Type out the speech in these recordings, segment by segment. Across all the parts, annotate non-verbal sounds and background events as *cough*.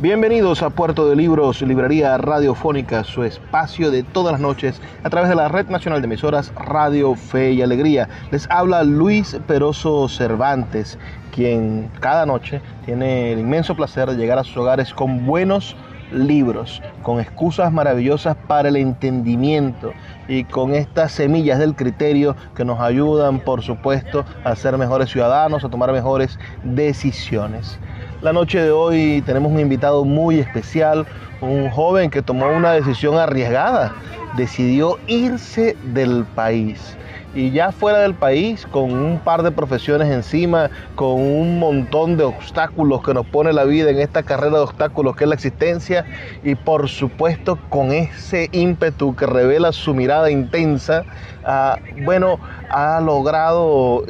Bienvenidos a Puerto de Libros, librería radiofónica, su espacio de todas las noches a través de la Red Nacional de Emisoras Radio Fe y Alegría. Les habla Luis Peroso Cervantes, quien cada noche tiene el inmenso placer de llegar a sus hogares con buenos libros, con excusas maravillosas para el entendimiento y con estas semillas del criterio que nos ayudan, por supuesto, a ser mejores ciudadanos, a tomar mejores decisiones. La noche de hoy tenemos un invitado muy especial, un joven que tomó una decisión arriesgada, decidió irse del país. Y ya fuera del país, con un par de profesiones encima, con un montón de obstáculos que nos pone la vida en esta carrera de obstáculos que es la existencia, y por supuesto con ese ímpetu que revela su mirada intensa, ah, bueno, ha logrado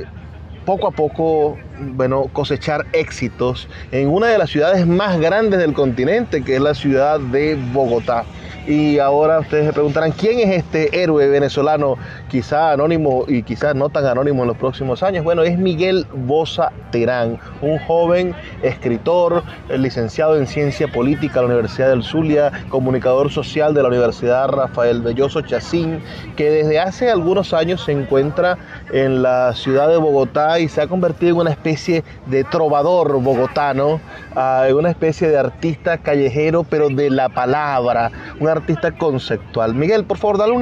poco a poco bueno, cosechar éxitos en una de las ciudades más grandes del continente, que es la ciudad de Bogotá. Y ahora ustedes se preguntarán, ¿quién es este héroe venezolano, quizá anónimo y quizás no tan anónimo en los próximos años? Bueno, es Miguel Bosa Terán, un joven escritor, licenciado en Ciencia Política de la Universidad del Zulia, comunicador social de la Universidad Rafael Belloso Chacín, que desde hace algunos años se encuentra en la ciudad de Bogotá y se ha convertido en una especie de trovador bogotano, uh, una especie de artista callejero, pero de la palabra, un artista conceptual. Miguel, por favor, dale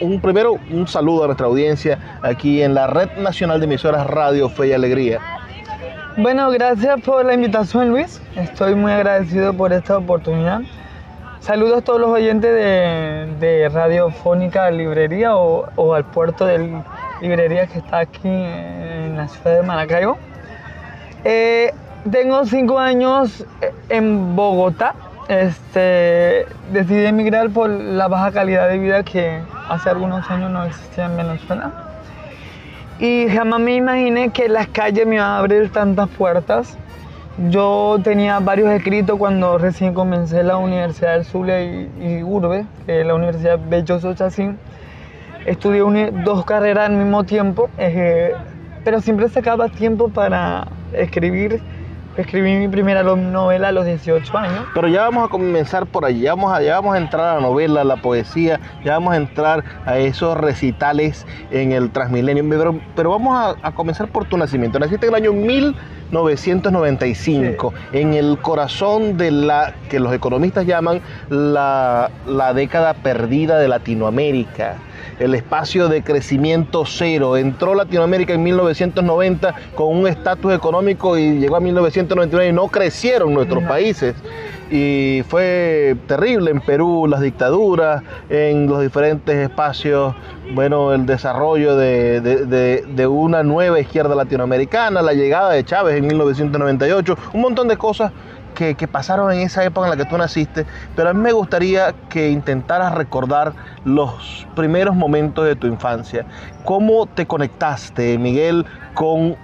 un primero un saludo a nuestra audiencia aquí en la Red Nacional de Emisoras Radio Fe y Alegría. Bueno, gracias por la invitación, Luis. Estoy muy agradecido por esta oportunidad. Saludos a todos los oyentes de, de Radiofónica Librería o, o, al puerto de librería que está aquí en la ciudad de Maracaibo. Eh, tengo cinco años en Bogotá, este, decidí emigrar por la baja calidad de vida que hace algunos años no existía en Venezuela. Y jamás me imaginé que las calles me iban a abrir tantas puertas. Yo tenía varios escritos cuando recién comencé la Universidad del Zulia y, Urbe, la Universidad Belloso Chacín. Estudié dos carreras al mismo tiempo, eh, pero siempre sacaba tiempo para escribir Escribí mi primera novela a los 18 años. Pero ya vamos a comenzar por allí, ya vamos a, ya vamos a entrar a la novela, a la poesía, ya vamos a entrar a esos recitales en el Transmilenio. Pero, pero vamos a, a, comenzar por tu nacimiento. Naciste en el año 1995, sí. en el corazón de la que los economistas llaman la, la década perdida de Latinoamérica el espacio de crecimiento cero. Entró Latinoamérica en 1990 con un estatus económico y llegó a 1999 y no crecieron nuestros no. países. Y fue terrible en Perú, las dictaduras, en los diferentes espacios, bueno, el desarrollo de, de, de, de una nueva izquierda latinoamericana, la llegada de Chávez en 1998, un montón de cosas que, pasaron en esa época en la que tú naciste, pero a mí me gustaría que intentaras recordar los primeros momentos de tu infancia. ¿Cómo te conectaste, Miguel, con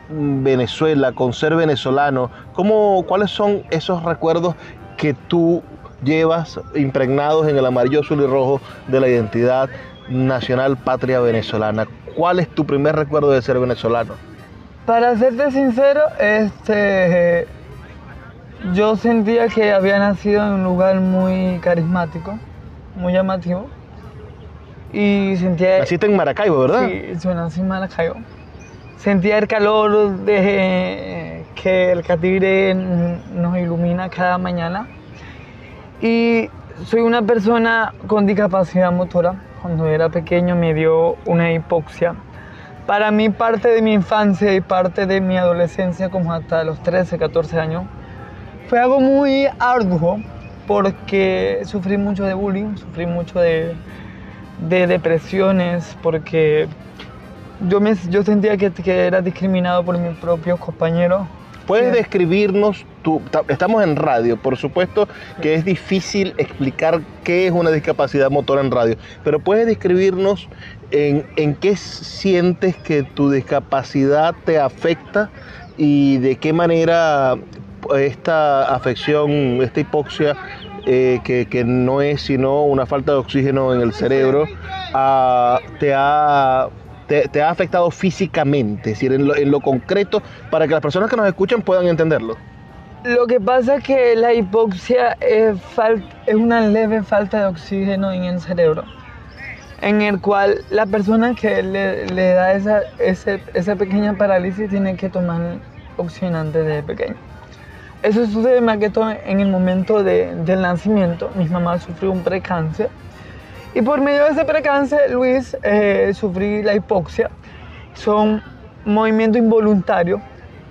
Venezuela, con ser venezolano? ¿Cómo, ¿Cuáles son esos recuerdos que tú llevas impregnados en el amarillo, azul y rojo de la identidad nacional patria venezolana? ¿Cuál es tu primer recuerdo de ser venezolano? Para serte sincero, este yo sentía que había nacido en un lugar muy carismático, muy llamativo. y sentía... Naciste en Maracaibo, ¿verdad? Sí, yo nací en Maracaibo. Sentía el calor de que el catire nos ilumina cada mañana. Y soy una persona con discapacidad motora. Cuando era pequeño me dio una hipoxia. Para mí parte de mi infancia y parte de mi adolescencia, como hasta los 13, 14 años, fue algo muy arduo porque sufrí mucho de bullying, sufrí mucho de, de depresiones, porque yo, me, yo sentía que, que era discriminado por mis propios compañeros. ¿Puedes describirnos, tu, estamos en radio, por supuesto que es difícil explicar qué es una discapacidad motora en radio, pero puedes describirnos en, en qué sientes que tu discapacidad te afecta y de qué manera esta afección, esta hipoxia, eh, que, que, no es sino una falta de oxígeno en el cerebro, te ha te, ha afectado físicamente, es decir, en lo, en lo, concreto, para que las personas que nos escuchan puedan entenderlo? Lo que pasa es que la hipoxia es, es una leve falta de oxígeno en el cerebro, en el cual la persona que le, le da esa, ese, esa pequeña parálisis tiene que tomar oxigenante desde pequeño. Eso sucede más que todo en el momento de, del nacimiento. Mi mamá sufrió un precáncer y por medio de ese precáncer, Luis, eh, sufrí la hipoxia. Son movimientos involuntarios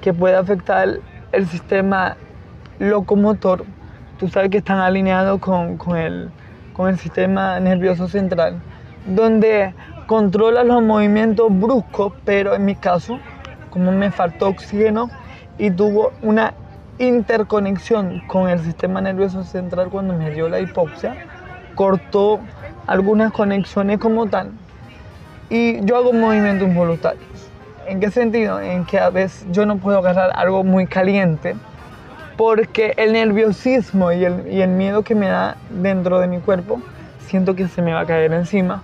que puede afectar el sistema locomotor. Tú sabes que están alineados con, con, el, con el sistema nervioso central, donde controla los movimientos bruscos, pero en mi caso, como me faltó oxígeno y tuvo una interconexión con el sistema nervioso central cuando me dio la hipoxia, cortó algunas conexiones como tal y yo hago movimientos involuntarios. ¿En qué sentido? En que a veces yo no puedo agarrar algo muy caliente porque el nerviosismo y el, y el miedo que me da dentro de mi cuerpo, siento que se me va a caer encima,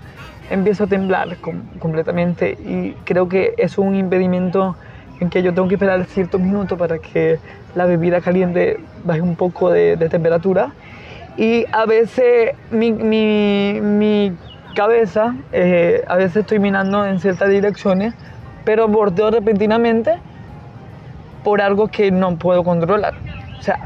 empiezo a temblar completamente y creo que es un impedimento en que yo tengo que esperar ciertos minutos para que la bebida caliente baje un poco de, temperatura y a veces mi, mi, mi cabeza, eh, a veces estoy mirando en ciertas direcciones, pero bordeo repentinamente por algo que no puedo controlar. O sea,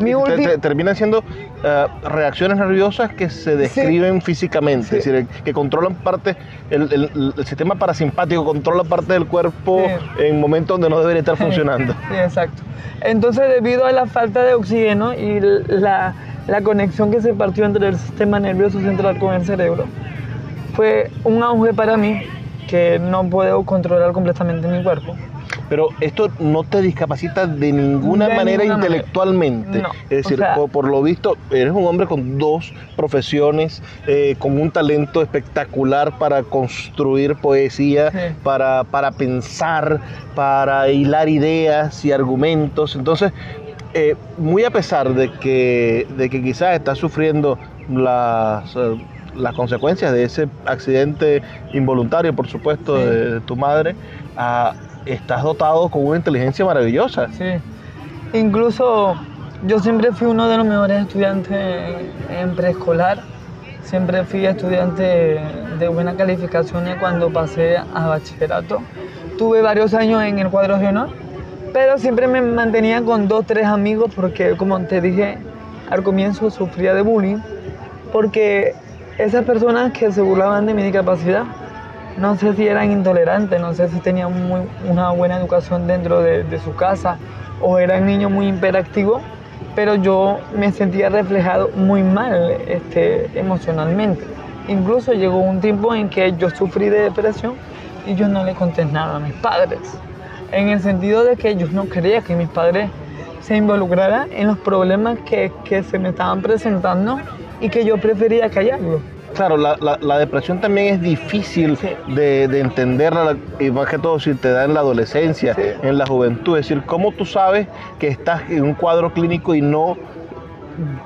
mi terminan siendo uh, reacciones nerviosas que se describen físicamente, sí. es decir, que controlan parte, el, el, el, sistema parasimpático controla parte del cuerpo sí. en momentos donde no debería estar *laughs* funcionando. Sí, exacto. Entonces, debido a la falta de oxígeno y la, la conexión que se partió entre el sistema nervioso central con el cerebro, fue un auge para mí que no puedo controlar completamente mi cuerpo. Pero esto no te discapacita de ninguna De manera ninguna intelectualmente. No, Es decir, o sea- por, por lo visto, eres un hombre con dos profesiones, eh, con un talento espectacular para construir poesía, Sí. para, para pensar, para hilar ideas y argumentos. Entonces, eh, muy a pesar de que, de que quizás estás sufriendo las, eh, las consecuencias de ese accidente involuntario, por supuesto, Sí. de, de tu madre, ah, estás dotado con una inteligencia maravillosa. Sí. Incluso yo siempre fui uno de los mejores estudiantes en, preescolar. Siempre fui estudiante de buenas calificaciones cuando pasé a bachillerato. Tuve varios años en el cuadro de honor, pero siempre me mantenía con dos, tres amigos porque, como te dije al comienzo, sufría de bullying. Porque esas personas que se burlaban de mi discapacidad, no sé si eran intolerantes, no sé si tenían una buena educación dentro de, su casa o eran niños muy hiperactivos, pero yo me sentía reflejado muy mal este, emocionalmente. Incluso llegó un tiempo en que yo sufrí de depresión y yo no le conté nada a mis padres, en el sentido de que yo no quería que mis padres se involucraran en los problemas que, que se me estaban presentando y que yo prefería callarlo. Claro, la, la- la depresión también es difícil Sí. de, de entenderla, y más que todo si te da en la adolescencia, Sí. en la juventud. Es decir, ¿cómo tú sabes que estás en un cuadro clínico y no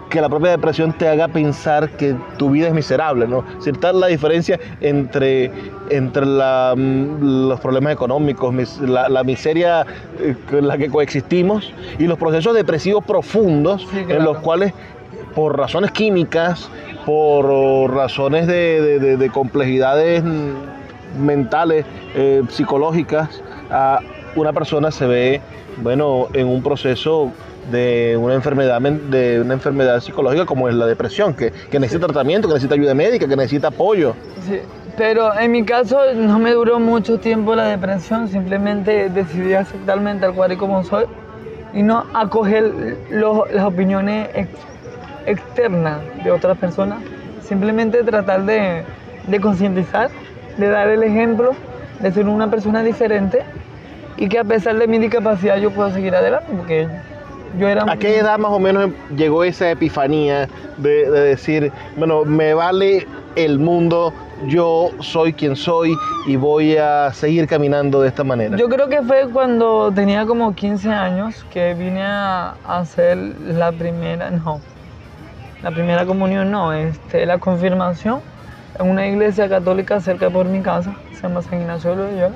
que la propia depresión te haga pensar que tu vida es miserable? ¿no? Es decir, tal la diferencia entre, entre la, mm, los problemas económicos, mis- la, la miseria eh, con la que coexistimos y los procesos depresivos profundos Sí, en los cuales por razones químicas, por razones de, complejidades mentales, eh, psicológicas, a una persona se ve, bueno, en un proceso de una enfermedad de una enfermedad psicológica como es la depresión, que, necesita tratamiento, que necesita ayuda médica, que necesita apoyo. Sí, pero en mi caso no me duró mucho tiempo la depresión, simplemente decidí aceptarme tal cual y como soy y no acoger las opiniones externas de otras personas, simplemente tratar de, de concientizar, de dar el ejemplo de ser una persona diferente y que a pesar de mi discapacidad yo puedo seguir adelante porque ¿A qué edad más o menos llegó esa epifanía de, decir, bueno, me vale el mundo, yo soy quien soy y voy a seguir caminando de esta manera? Yo creo que fue cuando tenía como 15 años que vine a hacer la primera, no, la primera comunión no, este, la confirmación en una iglesia católica cerca por mi casa, se llama San Ignacio de Loyola.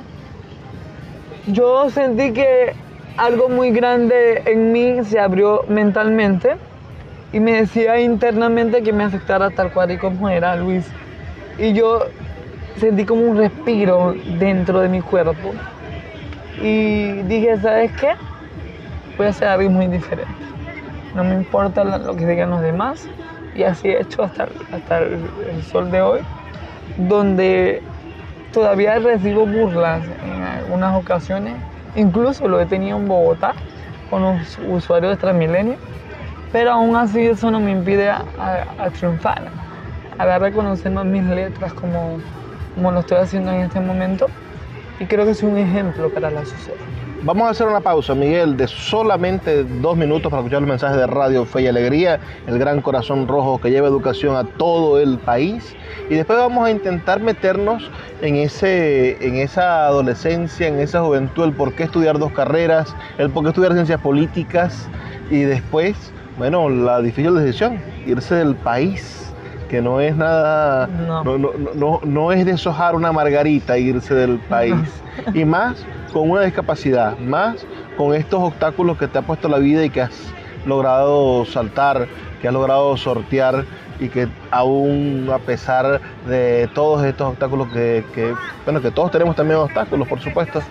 Yo sentí que algo muy grande en mí se abrió mentalmente y me decía internamente que me aceptara tal cual y como era Luis. Y yo sentí como un respiro dentro de mi cuerpo. Y dije, ¿sabes qué? Voy a hacer algo muy diferente. No me importa lo que digan los demás. Y así he hecho hasta, hasta el, sol de hoy, donde todavía recibo burlas en algunas ocasiones Incluso lo he tenido en Bogotá con los usuarios de Transmilenio, pero aún así eso no me impide a, triunfar, a dar a reconocer más mis letras como, como lo estoy haciendo en este momento y creo que es un ejemplo para la sociedad. Vamos a hacer una pausa, Miguel, de solamente dos minutos para escuchar los mensajes de Radio Fe y Alegría, el gran corazón rojo que lleva educación a todo el país. Y después vamos a intentar meternos en, ese, en esa adolescencia, en esa juventud, el por qué estudiar dos carreras, el por qué estudiar ciencias políticas y después, bueno, la difícil decisión, irse del país que no es nada, no, no, no, no es deshojar una margarita irse del país. Y más con una discapacidad, más con estos obstáculos que te ha puesto la vida y que has logrado saltar, que has logrado sortear y que aún a pesar de todos estos obstáculos que, bueno, que todos tenemos también obstáculos, por supuesto.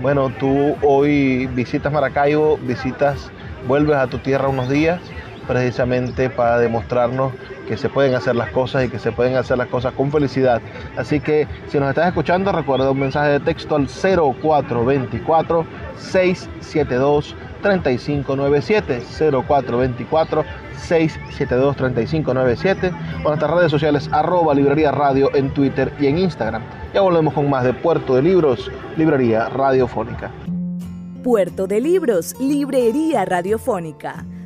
Bueno, tú hoy visitas Maracaibo, visitas, vuelves a tu tierra unos días precisamente para demostrarnos que se pueden hacer las cosas y que se pueden hacer las cosas con felicidad. Así que si nos estás escuchando, recuerda un mensaje de texto al 0424 672 3597 0424 672 3597 o nuestras redes sociales arroba librería radio en Twitter y en Instagram. Ya volvemos con más de Puerto de Libros, Librería Radiofónica. Puerto de Libros, Librería Radiofónica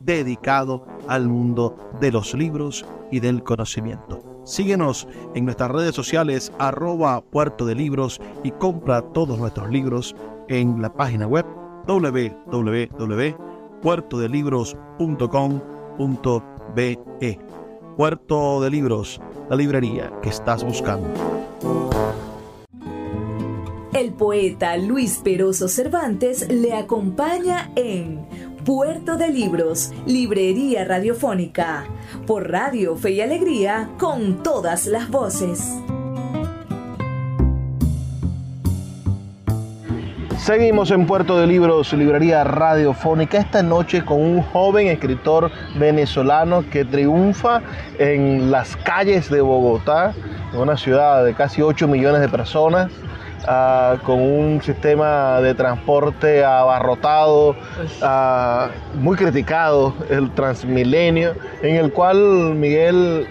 dedicado al mundo de los libros y del conocimiento. Síguenos en nuestras redes sociales arroba puerto de libros y compra todos nuestros libros en la página web www.puertodelibros.com.be. Puerto de Libros, la librería que estás buscando. El poeta Luis Peroso Cervantes le acompaña en Puerto de Libros, Librería Radiofónica, por Radio Fe y Alegría, con todas las voces. Seguimos en Puerto de Libros, Librería Radiofónica, esta noche con un joven escritor venezolano que triunfa en las calles de Bogotá, una ciudad de casi 8 millones de personas uh, con un sistema de transporte abarrotado, uh, muy criticado, el Transmilenio, en el cual Miguel,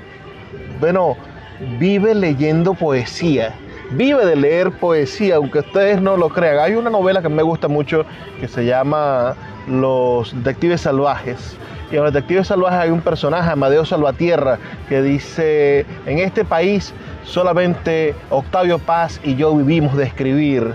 bueno, vive leyendo poesía vive de leer poesía, aunque ustedes no lo crean. Hay una novela que me gusta mucho que se llama Los Detectives Salvajes. Y en Los Detectives Salvajes hay un personaje, Amadeo Salvatierra, que dice, en este país solamente Octavio Paz y yo vivimos de escribir.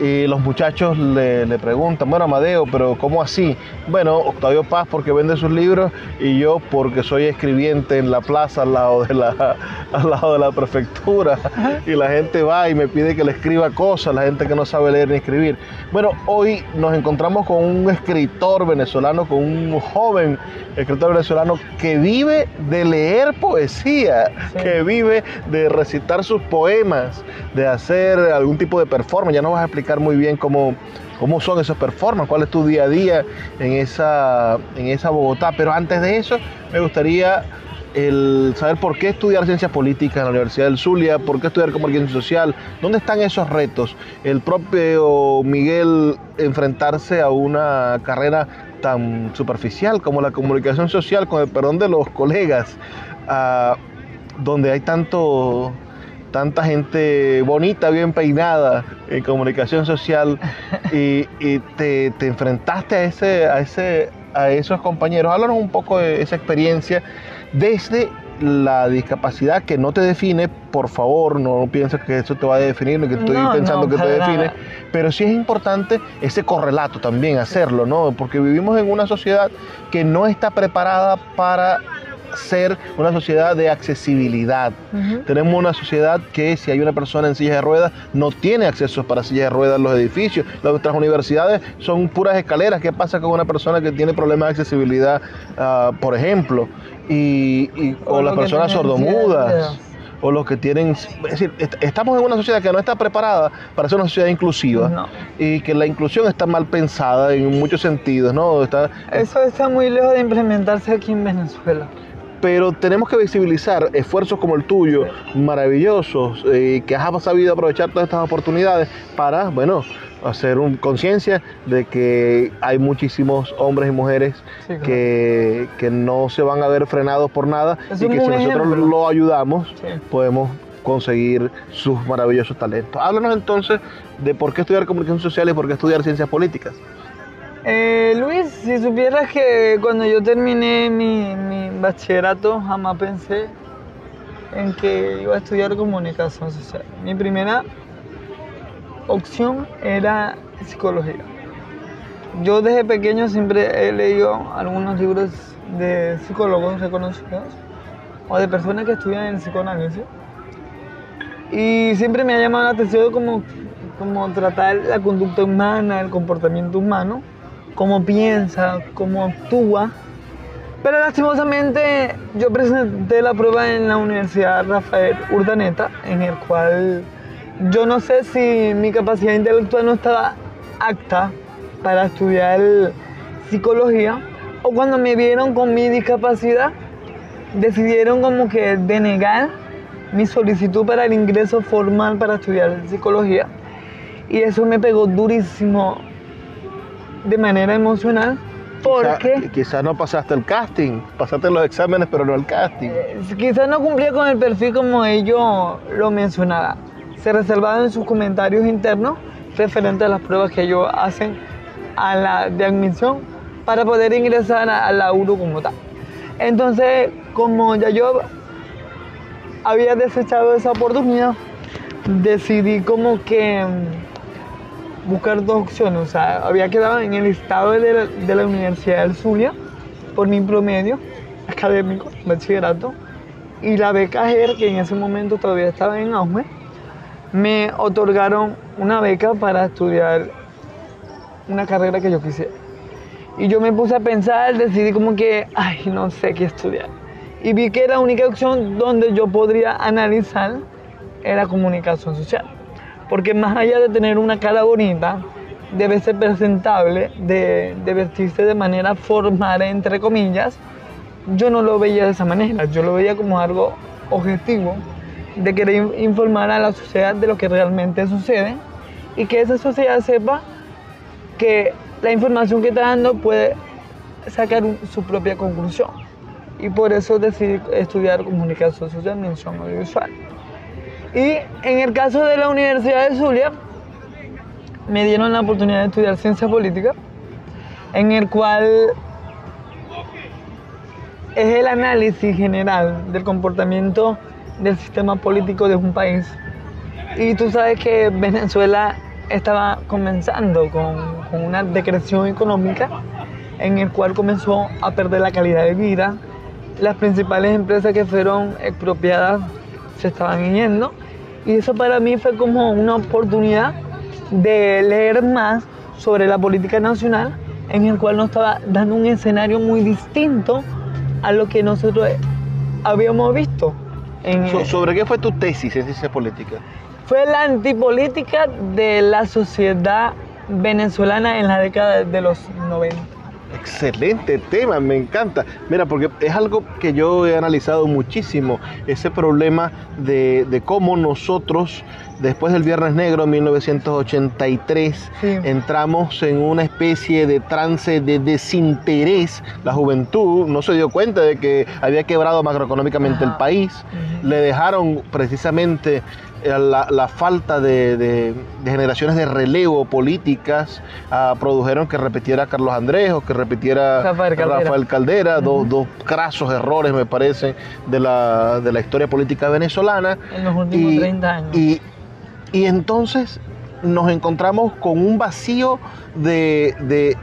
Y los muchachos le, le, preguntan, bueno, Amadeo, pero ¿cómo así? Bueno, Octavio Paz porque vende sus libros y yo porque soy escribiente en la plaza al lado de la, *laughs* al lado de la prefectura. Y la gente va y me pide que le escriba cosas, la gente que no sabe leer ni escribir. Bueno, hoy nos encontramos con un escritor venezolano, con un joven escritor venezolano que vive de leer poesía, sí. que vive de recitar sus poemas, de hacer algún tipo de performance. Ya nos vas a explicar muy bien cómo, cómo son esos performances, cuál es tu día a día en esa, en esa Bogotá. Pero antes de eso, me gustaría saber por qué estudiar ciencias políticas en la Universidad del Zulia, por qué estudiar comunicación social, dónde están esos retos. El propio Miguel enfrentarse a una carrera tan superficial como la comunicación social, con el perdón de los colegas, donde hay tanto tanta gente bonita, bien peinada en comunicación social y, y te, te, enfrentaste a, ese, a, ese, a esos compañeros. Háblanos un poco de esa experiencia desde la discapacidad que no te define, por favor, no pienses que eso te va a definir, ni que estoy no, pensando no, que te define, nada. pero sí es importante ese correlato también, hacerlo, ¿no? Porque vivimos en una sociedad que no está preparada para ser una sociedad de accesibilidad. Uh -huh. Tenemos una sociedad que si hay una persona en silla de ruedas no tiene acceso para silla de ruedas en los edificios. Nuestras universidades son puras escaleras. ¿Qué pasa con una persona que tiene problemas de accesibilidad, uh, por ejemplo? Y, y o, o las personas sordomudas o los que tienen, es decir, estamos en una sociedad que no está preparada para ser una sociedad inclusiva no. y que la inclusión está mal pensada en muchos sentidos, ¿no? Está, Eso está muy lejos de implementarse aquí en Venezuela pero tenemos que visibilizar esfuerzos como el tuyo, maravillosos, eh, que has sabido aprovechar todas estas oportunidades para, bueno, hacer conciencia de que hay muchísimos hombres y mujeres sí, claro. que, que, no se van a ver frenados por nada es y que si nosotros lo ayudamos, sí. podemos conseguir sus maravillosos talentos. Háblanos entonces de por qué estudiar comunicación social y por qué estudiar ciencias políticas. Eh, Luis, si supieras que cuando yo terminé mi, bachillerato jamás pensé en que iba a estudiar comunicación social. Mi primera opción era psicología. Yo desde pequeño siempre he leído algunos libros de psicólogos reconocidos o de personas que estudian en psicoanálisis y siempre me ha llamado la atención como, como tratar la conducta humana, el comportamiento humano cómo piensa, cómo actúa. Pero lastimosamente yo presenté la prueba en la Universidad Rafael Urdaneta, en el cual yo no sé si mi capacidad intelectual no estaba apta para estudiar psicología o cuando me vieron con mi discapacidad decidieron como que denegar mi solicitud para el ingreso formal para estudiar psicología y eso me pegó durísimo de manera emocional porque... Quizás no pasaste el casting, pasaste los exámenes pero no el casting. Eh, quizás no cumplía con el perfil como ellos lo mencionaban. Se reservaban en sus comentarios internos referente a las pruebas que ellos hacen a la de admisión para poder ingresar a, a la URU como tal. Entonces, como ya yo había desechado esa oportunidad, decidí como que buscar dos opciones. O sea, había quedado en el estado de la, Universidad del Zulia por mi promedio académico, bachillerato, y la beca GER, que en ese momento todavía estaba en auge, me otorgaron una beca para estudiar una carrera que yo quisiera. Y yo me puse a pensar, decidí como que, ay, no sé qué estudiar. Y vi que la única opción donde yo podría analizar era comunicación social. Porque más allá de tener una cara bonita, debe ser presentable, de, de vestirse de manera formal, entre comillas, yo no lo veía de esa manera, yo lo veía como algo objetivo, de querer informar a la sociedad de lo que realmente sucede y que esa sociedad sepa que la información que está dando puede sacar su propia conclusión. Y por eso decidí estudiar comunicación social, mención audiovisual. Y en el caso de la Universidad de Zulia, me dieron la oportunidad de estudiar ciencia política, en el cual es el análisis general del comportamiento del sistema político de un país. Y tú sabes que Venezuela estaba comenzando con, con una decreción económica en el cual comenzó a perder la calidad de vida. Las principales empresas que fueron expropiadas se estaban yendo y eso para mí fue como una oportunidad de leer más sobre la política nacional en el cual nos estaba dando un escenario muy distinto a lo que nosotros habíamos visto. En, ¿Sobre qué fue tu tesis en ciencia política? Fue la antipolítica de la sociedad venezolana en la década de los 90. Excelente tema, me encanta. Mira, porque es algo que yo he analizado muchísimo, ese problema de, de cómo nosotros después del Viernes Negro, en 1983, entramos en una especie de trance de desinterés. La juventud no se dio cuenta de que había quebrado macroeconómicamente el país. Le dejaron precisamente eh, la, falta de, generaciones de relevo políticas ah, produjeron que repitiera Carlos Andrés o que repitiera Rafael Caldera, dos, dos, crasos errores me parece de la, de la historia política venezolana. En los últimos 30 años. Y, y entonces nos encontramos con un vacío de,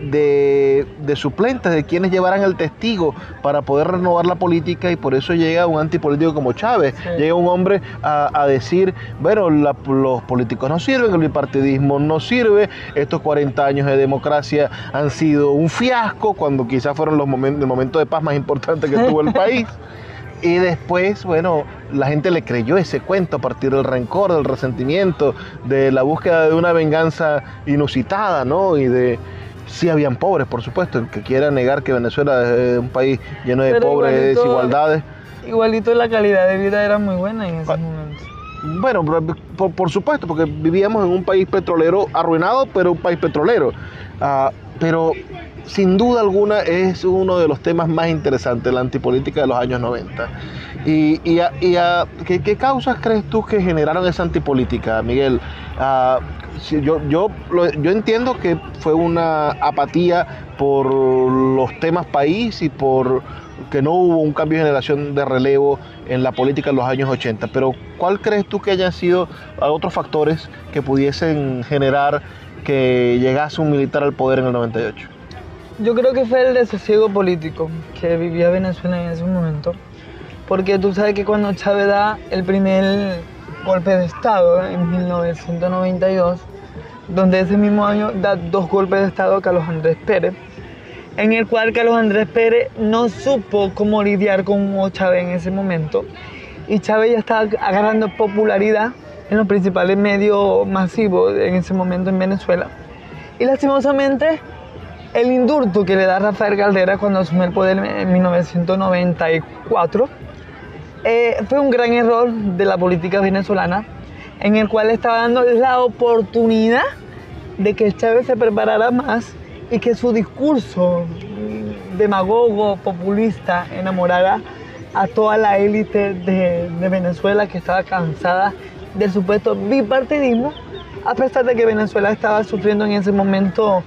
de, suplentes, de quienes llevaran el testigo para poder renovar la política y por eso llega un antipolítico como Chávez. Llega un hombre a, decir, bueno, los políticos no sirven, el bipartidismo no sirve, estos 40 años de democracia han sido un fiasco, cuando quizás fueron los momentos, el momento de paz más importante que tuvo el *laughs* país. Y después, bueno, la gente le creyó ese cuento a partir del rencor, del resentimiento, de la búsqueda de una venganza inusitada, ¿no? Y de, sí habían pobres, por supuesto, el que quiera negar que Venezuela es un país lleno de pobres, de desigualdades. Igualito la calidad de vida era muy buena en ese momento. Bueno, por, supuesto, porque vivíamos en un país petrolero arruinado, pero un país petrolero. Ah, pero sin duda alguna es uno de los temas más interesantes, la antipolítica de los años 90. ¿Y, ¿qué, causas crees tú que generaron esa antipolítica, Miguel? Ah, yo, yo, yo entiendo que fue una apatía por los temas país y por que no hubo un cambio de generación de relevo en la política en los años 80, pero ¿cuál crees tú que hayan sido otros factores que pudiesen generar que llegase un militar al poder en el 98? Yo creo que fue el desasiego político que vivía Venezuela en ese momento, porque tú sabes que cuando Chávez da el primer golpe de Estado en 1992, donde ese mismo año da dos golpes de Estado a Carlos Andrés Pérez, en el cual Carlos Andrés Pérez no supo cómo lidiar con Chávez en ese momento, y Chávez ya estaba agarrando popularidad en los principales medios masivos en ese momento en Venezuela. Y lastimosamente el indulto que le da Rafael Caldera cuando asumió el poder en 1994 eh, fue un gran error de la política venezolana en el cual estaba dando la oportunidad de que Chávez se preparara más y que su discurso demagogo, populista, enamorara a toda la élite de, de Venezuela que estaba cansada del supuesto bipartidismo, a pesar de que Venezuela estaba sufriendo en ese momento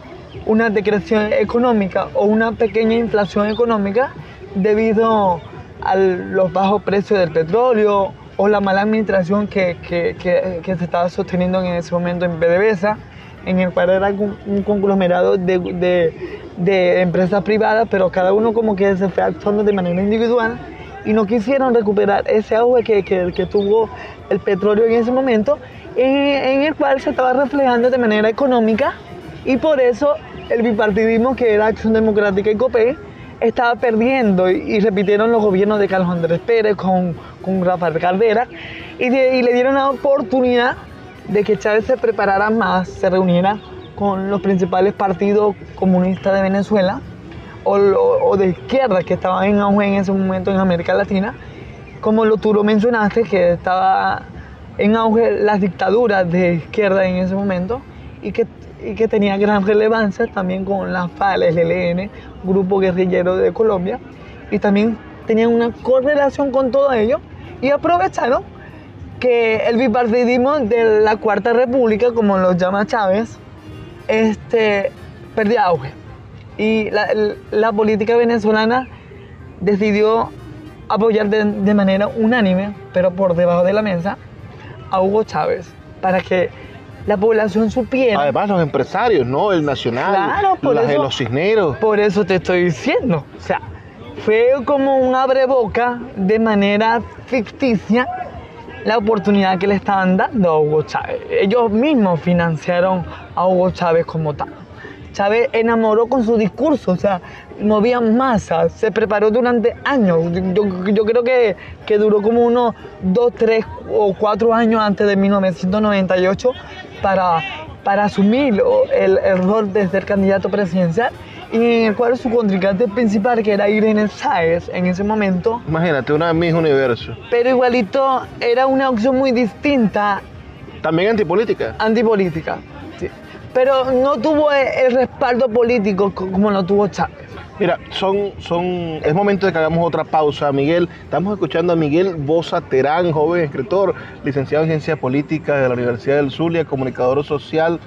una decreción económica o una pequeña inflación económica debido a los bajos precios del petróleo o la mala administración que, que, que, se estaba sosteniendo en ese momento en PDVSA, en el cual era un conglomerado de, de, de, empresas privadas, pero cada uno como que se fue actuando de manera individual y no quisieron recuperar ese auge que, que tuvo el petróleo en ese momento, en, en el cual se estaba reflejando de manera económica y por eso el bipartidismo que era Acción Democrática y COPE estaba perdiendo y, repitieron los gobiernos de Carlos Andrés Pérez con, con Rafael Caldera. Y, le dieron la oportunidad de que Chávez se preparara más, se reuniera con los principales partidos comunistas de Venezuela o, de izquierda que estaban en auge en ese momento en América Latina, como lo tú lo mencionaste, que estaba en auge las dictaduras de izquierda en ese momento y que, y que tenía gran relevancia también con la FAL, el ELN, grupo guerrillero de Colombia, y también tenían una correlación con todo ello y aprovecharon que el bipartidismo de la Cuarta República, como lo llama Chávez, este, perdía auge. Y la, la política venezolana decidió apoyar de, de, manera unánime, pero por debajo de la mesa, a Hugo Chávez, para que la población supiera. Además, los empresarios, ¿no? El nacional, claro, por las eso, de los cisneros. Por eso te estoy diciendo. O sea, fue como un abreboca de manera ficticia la oportunidad que le estaban dando a Hugo Chávez. Ellos mismos financiaron a Hugo Chávez como tal. Chávez enamoró con su discurso, o sea, movía masas, se preparó durante años. Yo, yo creo que, que, duró como unos dos, tres o cuatro años antes de 1998 para, para asumir el, el rol de ser candidato presidencial y en el cual su contrincante principal, que era Irene Sáez en ese momento. Imagínate, una Miss Universo. Pero igualito era una opción muy distinta. También antipolítica. Antipolítica, sí. Pero no tuvo el respaldo político como lo tuvo Chávez. Mira, son, son, es momento de que hagamos otra pausa, Miguel. Estamos escuchando a Miguel Bosa Terán, joven escritor, licenciado en Ciencias Políticas de la Universidad del Zulia, comunicador social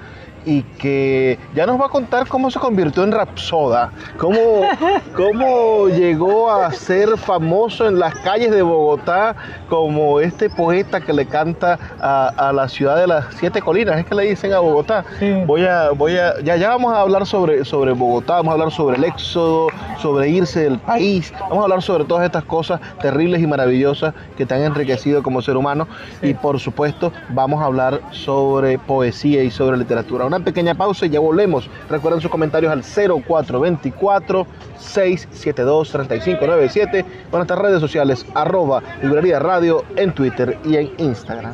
y que ya nos va a contar cómo se convirtió en Rapsoda, cómo, *laughs* cómo llegó a ser famoso en las calles de Bogotá como este poeta que le canta a, a la ciudad de las siete colinas, es que le dicen a Bogotá. Sí. Voy a, voy a, ya, ya vamos a hablar sobre, sobre Bogotá, vamos a hablar sobre el éxodo, sobre irse del país, vamos a hablar sobre todas estas cosas terribles y maravillosas que te han enriquecido como ser humano Sí. y por supuesto vamos a hablar sobre poesía y sobre literatura. Una pequeña pausa y ya volvemos. Recuerden sus comentarios al 0424-672-3597 o nuestras redes sociales arroba librería radio en Twitter y en Instagram.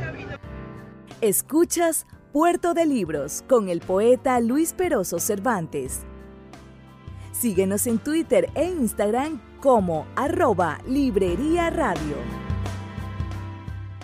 Escuchas Puerto de Libros con el poeta Luis Peroso Cervantes. Síguenos en Twitter e Instagram como arroba Librería Radio.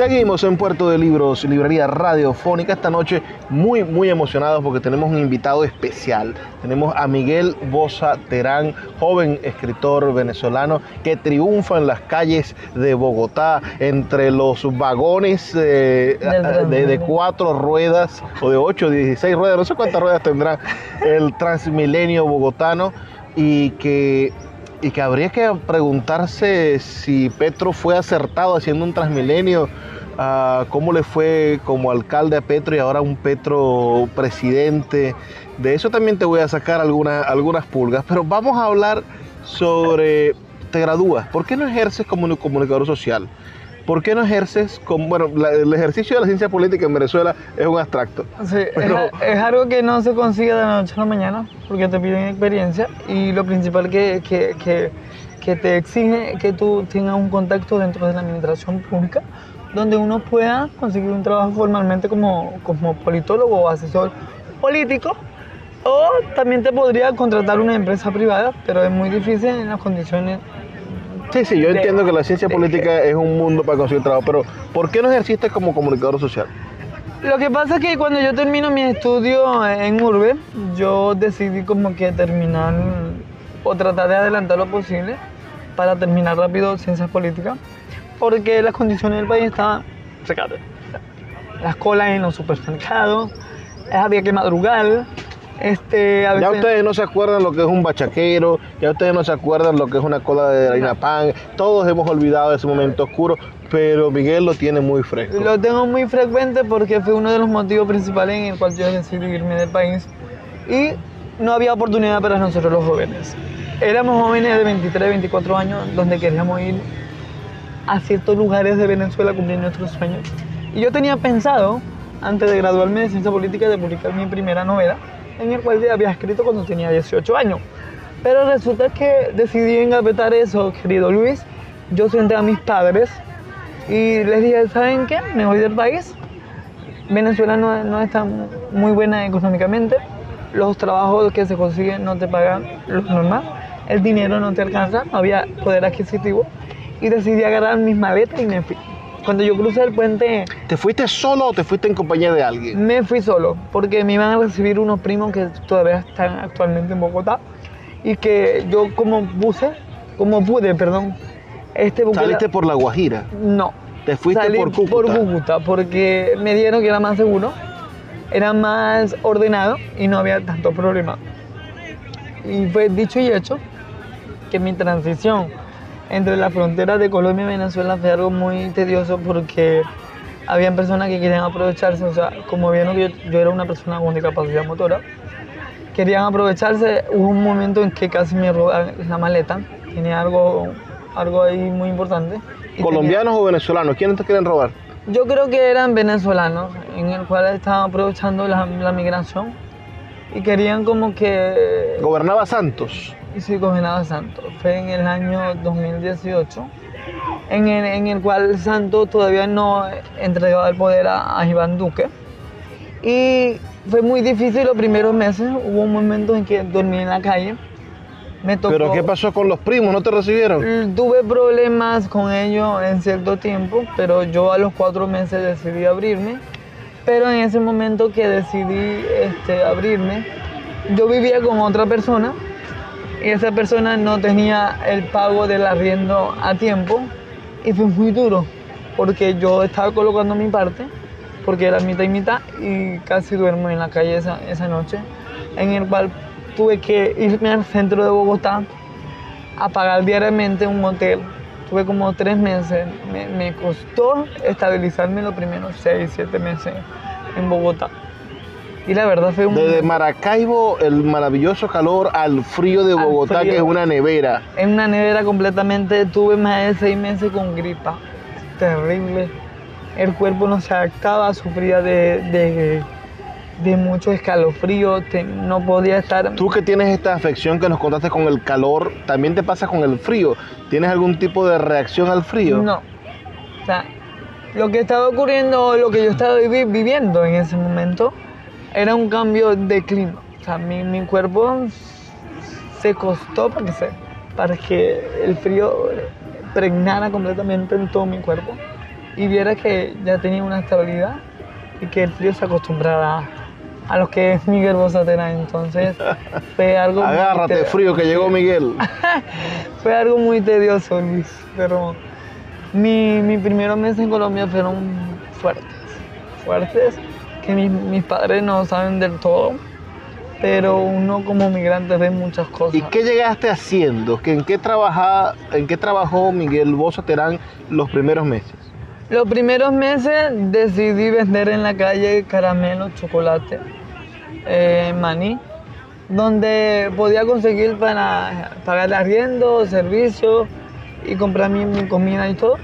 Seguimos en Puerto de Libros, librería radiofónica. Esta noche muy, muy emocionados porque tenemos un invitado especial. Tenemos a Miguel Bosa Terán, joven escritor venezolano que triunfa en las calles de Bogotá entre los vagones eh, de, de, cuatro ruedas o de ocho, dieciséis ruedas, no sé cuántas ruedas tendrá el Transmilenio bogotano y que y que habría que preguntarse si Petro fue acertado haciendo un Transmilenio, cómo le fue como alcalde a Petro y ahora un Petro presidente. De eso también te voy a sacar alguna, algunas pulgas, pero vamos a hablar sobre, te gradúas, ¿por qué no ejerces como comunicador social? ¿Por qué no ejerces como, bueno, la- el ejercicio de la ciencia política en Venezuela es un abstracto? Sí, es Pero- a- es, algo que no se consigue de la noche a la mañana porque te piden experiencia y lo principal que, que, que, que te exige es que tú tengas un contacto dentro de la administración pública donde uno pueda conseguir un trabajo formalmente como, como politólogo o asesor político o también te podría contratar una empresa privada, pero es muy difícil en las condiciones Sí, sí, yo De- entiendo que la ciencia de- política es un mundo para conseguir trabajo, pero ¿por qué no ejerciste como comunicador social? Lo que pasa es que cuando yo termino mi estudio en Urbe, yo decidí como que terminar o tratar de adelantar lo posible para terminar rápido ciencias políticas, porque las condiciones del país estaban precarias. Las colas en los supermercados, había que madrugar, este, a Ya ustedes no se acuerdan lo que es un bachaquero, ya ustedes no se acuerdan lo que es una cola de harina pan, todos hemos olvidado ese momento oscuro, pero Miguel lo tiene muy fresco. Lo tengo muy frecuente porque fue uno de los motivos principales en el cual yo decidí irme del país y no había oportunidad para nosotros los jóvenes. Éramos jóvenes de 23, 24 años donde queríamos ir a ciertos lugares de Venezuela a cumplir nuestros sueños. Y yo tenía pensado, antes de graduarme de ciencia política, de publicar mi primera novela, en el cual había escrito cuando tenía 18 años. Pero resulta que decidí engavetar eso, querido Luis. Yo senté a mis padres y les dije, ¿saben qué? Me voy del país. Venezuela no, no está muy buena económicamente. Los trabajos que se consiguen no te pagan lo normal. El dinero no te alcanza, no había poder adquisitivo. Y decidí agarrar mis maletas y me fui. Cuando yo crucé el puente, ¿Te fuiste solo o te fuiste en compañía de alguien? me fui solo, porque me iban a recibir unos primos que todavía están actualmente en Bogotá. Y que yo como puse, como pude, perdón, este la- Saliste por La Guajira, No. te fuiste Salí por Cúcuta. por Cúcuta, porque me dieron que era más seguro, era más ordenado y no había tanto problema. Y fue dicho y hecho que mi transición entre la frontera de Colombia y Venezuela fue algo muy tedioso porque habían personas que querían aprovecharse, o sea, como vieron que yo, yo era una persona con discapacidad motora, querían aprovecharse. Hubo un momento en que casi me roban la maleta, tenía algo, algo ahí muy importante. tenía- ¿Colombianos o venezolanos? ¿Quiénes te quieren robar? yo creo que eran venezolanos, en el cual estaban aprovechando la, la migración y querían como que... Gobernaba Santos. Y soy gobernador Santos. Fue en el año 2018, en el, en el cual Santos todavía no entregaba el poder a, a Iván Duque. Y fue muy difícil los primeros meses. Hubo un momento en que dormí en la calle. Me tocó, ¿Pero qué pasó con los primos? ¿No te recibieron? Tuve problemas con ellos en cierto tiempo, pero yo a los cuatro meses decidí abrirme. Pero en ese momento que decidí este, abrirme, yo vivía con otra persona y esa persona no tenía el pago del arriendo a tiempo y fue muy duro porque yo estaba colocando mi parte porque era mitad y mitad y casi duermo en la calle esa, noche en el cual tuve que irme al centro de Bogotá a pagar diariamente un hotel. Tuve como tres meses. Me, me costó estabilizarme los primeros seis, siete meses en Bogotá. Y la verdad fue un... Desde Maracaibo, el maravilloso calor al frío de Bogotá, frío. que es una nevera. En una nevera completamente, tuve más de seis meses con gripa. Terrible. El cuerpo no se adaptaba, sufría de, de, de mucho escalofrío, te- no podía estar... Tú que tienes esta afección que nos contaste con el calor, ¿también te pasa con el frío? ¿Tienes algún tipo de reacción al frío? No. O sea, lo que estaba ocurriendo, lo que yo estaba vivi- viviendo en ese momento, era un cambio de clima. O sea, mi, mi cuerpo se costó para que, se, para que el frío pregnara completamente en todo mi cuerpo y viera que ya tenía una estabilidad y que el frío se acostumbrara a lo que es Miguel Bosatena. Entonces fue algo... muy Agárrate, te- frío, que llegó Miguel. *laughs* fue algo muy tedioso, Luis, pero mi, mis primeros meses en Colombia fueron fuertes, fuertes, que mis, mis padres no saben del todo, pero uno como migrante ve muchas cosas. ¿Y qué llegaste haciendo? ¿Que ¿En qué, trabaja, ¿En qué trabajó Miguel Bosa Terán los primeros meses? Los primeros meses decidí vender en la calle caramelo, chocolate, eh, maní, donde podía conseguir para pagar arriendo, servicios y comprar mi, mi comida y todo.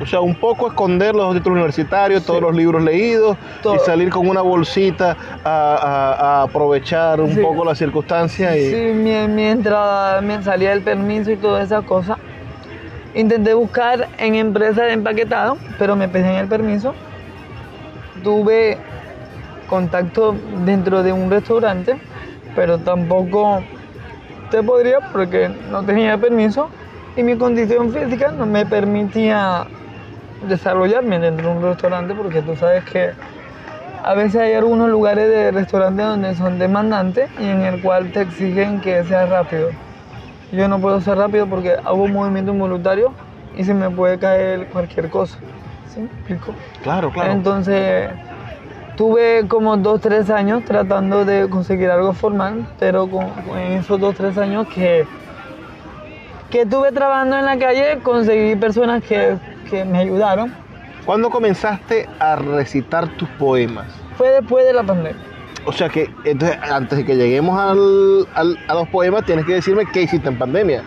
O sea, un poco esconder los títulos universitarios, todos Sí. los libros leídos Todo. y salir con una bolsita a, a- a aprovechar un Sí. poco la circunstancia. Y... Sí, mi- mientras me salía el permiso y todas esas cosas, intenté buscar en empresas de empaquetado, pero me pedían el permiso. Tuve contacto dentro de un restaurante, pero tampoco te podría porque no tenía permiso y mi condición física no me permitía desarrollarme dentro de un restaurante porque tú sabes que a veces hay algunos lugares de restaurantes donde son demandantes y en el cual te exigen que sea rápido. Yo no puedo ser rápido porque hago un movimiento involuntario y se me puede caer cualquier cosa. ¿Sí? ¿Me explico? Claro, claro. Entonces, tuve como dos, tres años tratando de conseguir algo formal, pero con, con esos dos, tres años que, que estuve trabajando en la calle, conseguí personas que, que me ayudaron. ¿Cuándo comenzaste a recitar tus poemas? Fue después de la pandemia. O sea que entonces, antes de que lleguemos al- al- a los poemas, tienes que decirme qué hiciste en pandemia.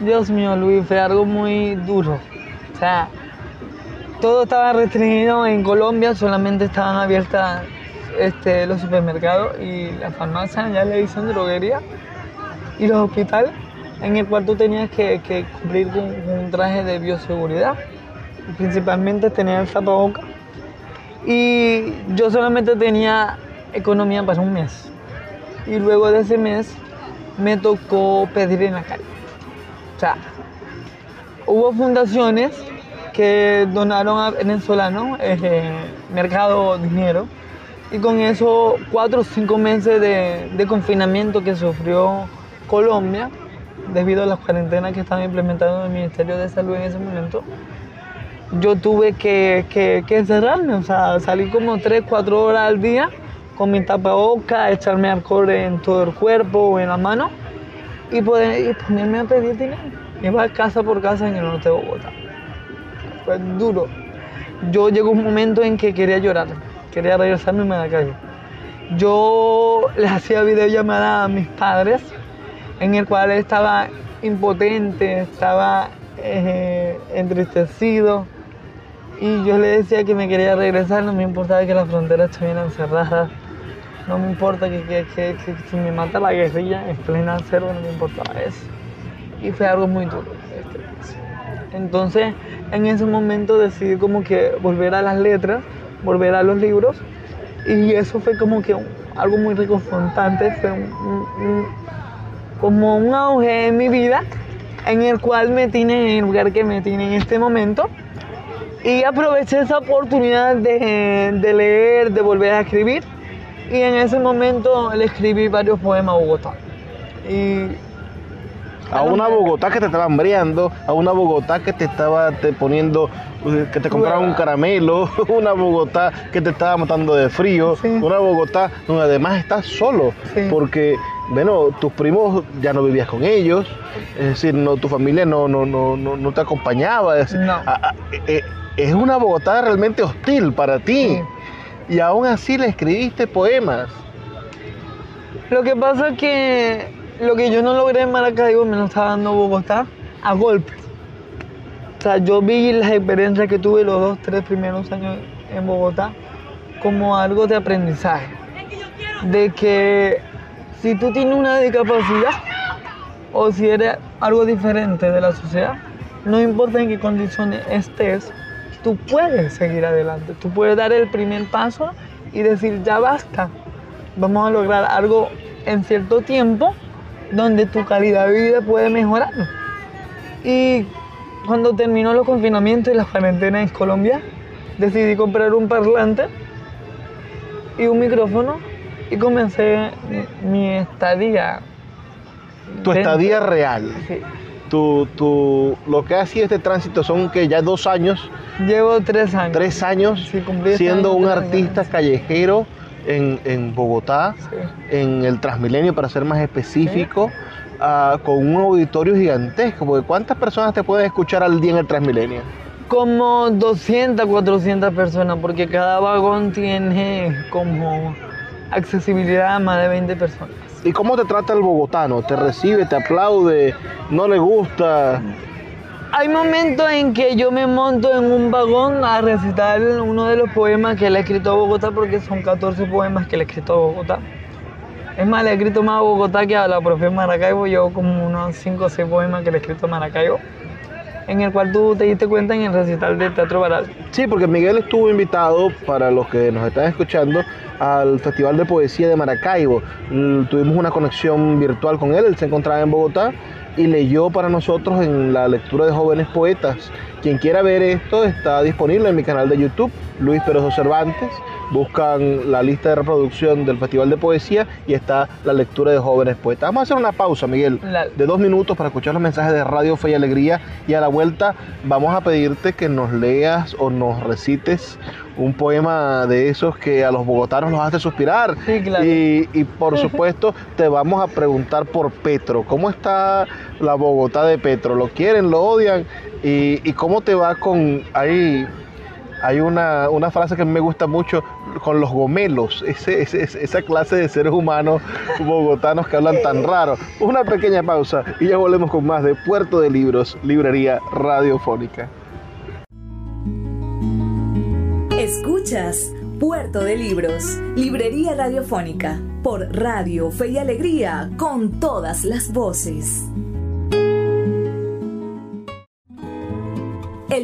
Dios mío, Luis, fue algo muy duro. O sea, todo estaba restringido en Colombia, solamente estaban abiertas este, los supermercados y las farmacias, ya le dicen droguería, y los hospitales, en el cual tú tenías que, que cumplir con, un traje de bioseguridad, principalmente tener el tapabocas. Y yo solamente tenía economía para un mes. Y luego de ese mes me tocó pedir en la calle. O sea, hubo fundaciones que donaron a venezolanos eh, mercado dinero y con eso cuatro o cinco meses de, confinamiento que sufrió Colombia debido a las cuarentenas que estaba implementando el Ministerio de Salud en ese momento, yo tuve que, que, que encerrarme, o sea, salir como tres, cuatro horas al día con mi tapabocas, echarme alcohol en todo el cuerpo o en la mano y, poder, y ponerme a pedir dinero. Iba casa por casa en el norte de Bogotá. Fue duro. Yo llegó un momento en que quería llorar, quería regresarme a la calle. Yo *laughs* les hacía videollamadas a mis padres, en el cual estaba impotente, estaba eh, entristecido. Y yo le decía que me quería regresar, no me importaba que las fronteras estuvieran cerradas, no me importa que, que, que- que si me mata la guerrilla en plena selva, no me importaba eso. Y fue algo muy duro. este, Entonces, en ese momento decidí como que volver a las letras, volver a los libros, y eso fue como que algo muy reconfortante, fue un- como un auge en mi vida, en el cual me tiene en el lugar que me tiene en este momento. Y aproveché esa oportunidad de, de leer, de volver a escribir. Y en ese momento le escribí varios poemas a Bogotá. Y A una Bogotá que te estaba hambriando, a una Bogotá que te estaba te poniendo, que te compraba un caramelo, *laughs* una Bogotá que te estaba matando de frío, Sí. una Bogotá donde además estás solo, Sí. porque, bueno, tus primos ya no vivías con ellos, es decir, no, tu familia no, no, no, no, no te acompañaba, es, decir, No. a- a- eh, es una Bogotá realmente hostil para ti. Y aún así le escribiste poemas. Lo que pasa es que lo que yo no logré en Maracaibo me lo está dando Bogotá a golpes. O sea, yo vi las experiencias que tuve los dos, tres primeros años en Bogotá como algo de aprendizaje. De que si tú tienes una discapacidad o si eres algo diferente de la sociedad, no importa en qué condiciones estés, tú puedes seguir adelante. Tú puedes dar el primer paso y decir, ya basta. Vamos a lograr algo en cierto tiempo donde tu calidad de vida puede mejorar. Y cuando terminó los confinamientos y las cuarentenas en Colombia, decidí comprar un parlante y un micrófono y comencé mi, estadía. Tu dentro- estadía real. Sí. Tu, tu, lo que ha sido este tránsito son que ya dos años, Llevo tres años. tres años Sí, siendo un artista años. callejero en, en Bogotá, Sí. en el Transmilenio para ser más específico, ah, con un auditorio gigantesco, porque ¿cuántas personas te pueden escuchar al día en el Transmilenio? Como 200, 400 personas, porque cada vagón tiene como accesibilidad a más de 20 personas. ¿Y cómo te trata el bogotano? ¿Te recibe, te aplaude, no le gusta? hay momentos en que yo me monto en un vagón a recitar uno de los poemas que le he escrito a Bogotá, porque son 14 poemas que le he escrito a Bogotá. Es más, le he escrito más a Bogotá que a la profe Maracaibo. Yo como unos 5 o 6 poemas que le he escrito a Maracaibo, en el cual tú te diste cuenta en el recital de Teatro Baral. Sí, porque Miguel estuvo invitado, para los que nos están escuchando, al Festival de Poesía de Maracaibo. Tuvimos una conexión virtual con él, él se encontraba en Bogotá y leyó para nosotros en la lectura de jóvenes poetas. Quien quiera ver esto está disponible en mi canal de YouTube, Luis Peroso Cervantes. Buscan la lista de reproducción del Festival de Poesía y está la lectura de jóvenes poetas. Vamos a hacer una pausa, Miguel, La- de dos minutos para escuchar los mensajes de Radio Fe y Alegría y a la vuelta vamos a pedirte que nos leas o nos recites un poema de esos que a los bogotanos los hace suspirar. Sí, claro. Y, y por *laughs* supuesto te vamos a preguntar por Petro. ¿Cómo está la Bogotá de Petro? ¿Lo quieren? ¿Lo odian? ¿Y, y cómo te va con... Ahí, hay una, una frase que me gusta mucho con los gomelos, ese- esa clase de seres humanos bogotanos que hablan tan raro. Una pequeña pausa y ya volvemos con más de Puerto de Libros, Librería Radiofónica. Escuchas Puerto de Libros, Librería Radiofónica, por Radio Fe y Alegría, con todas las voces.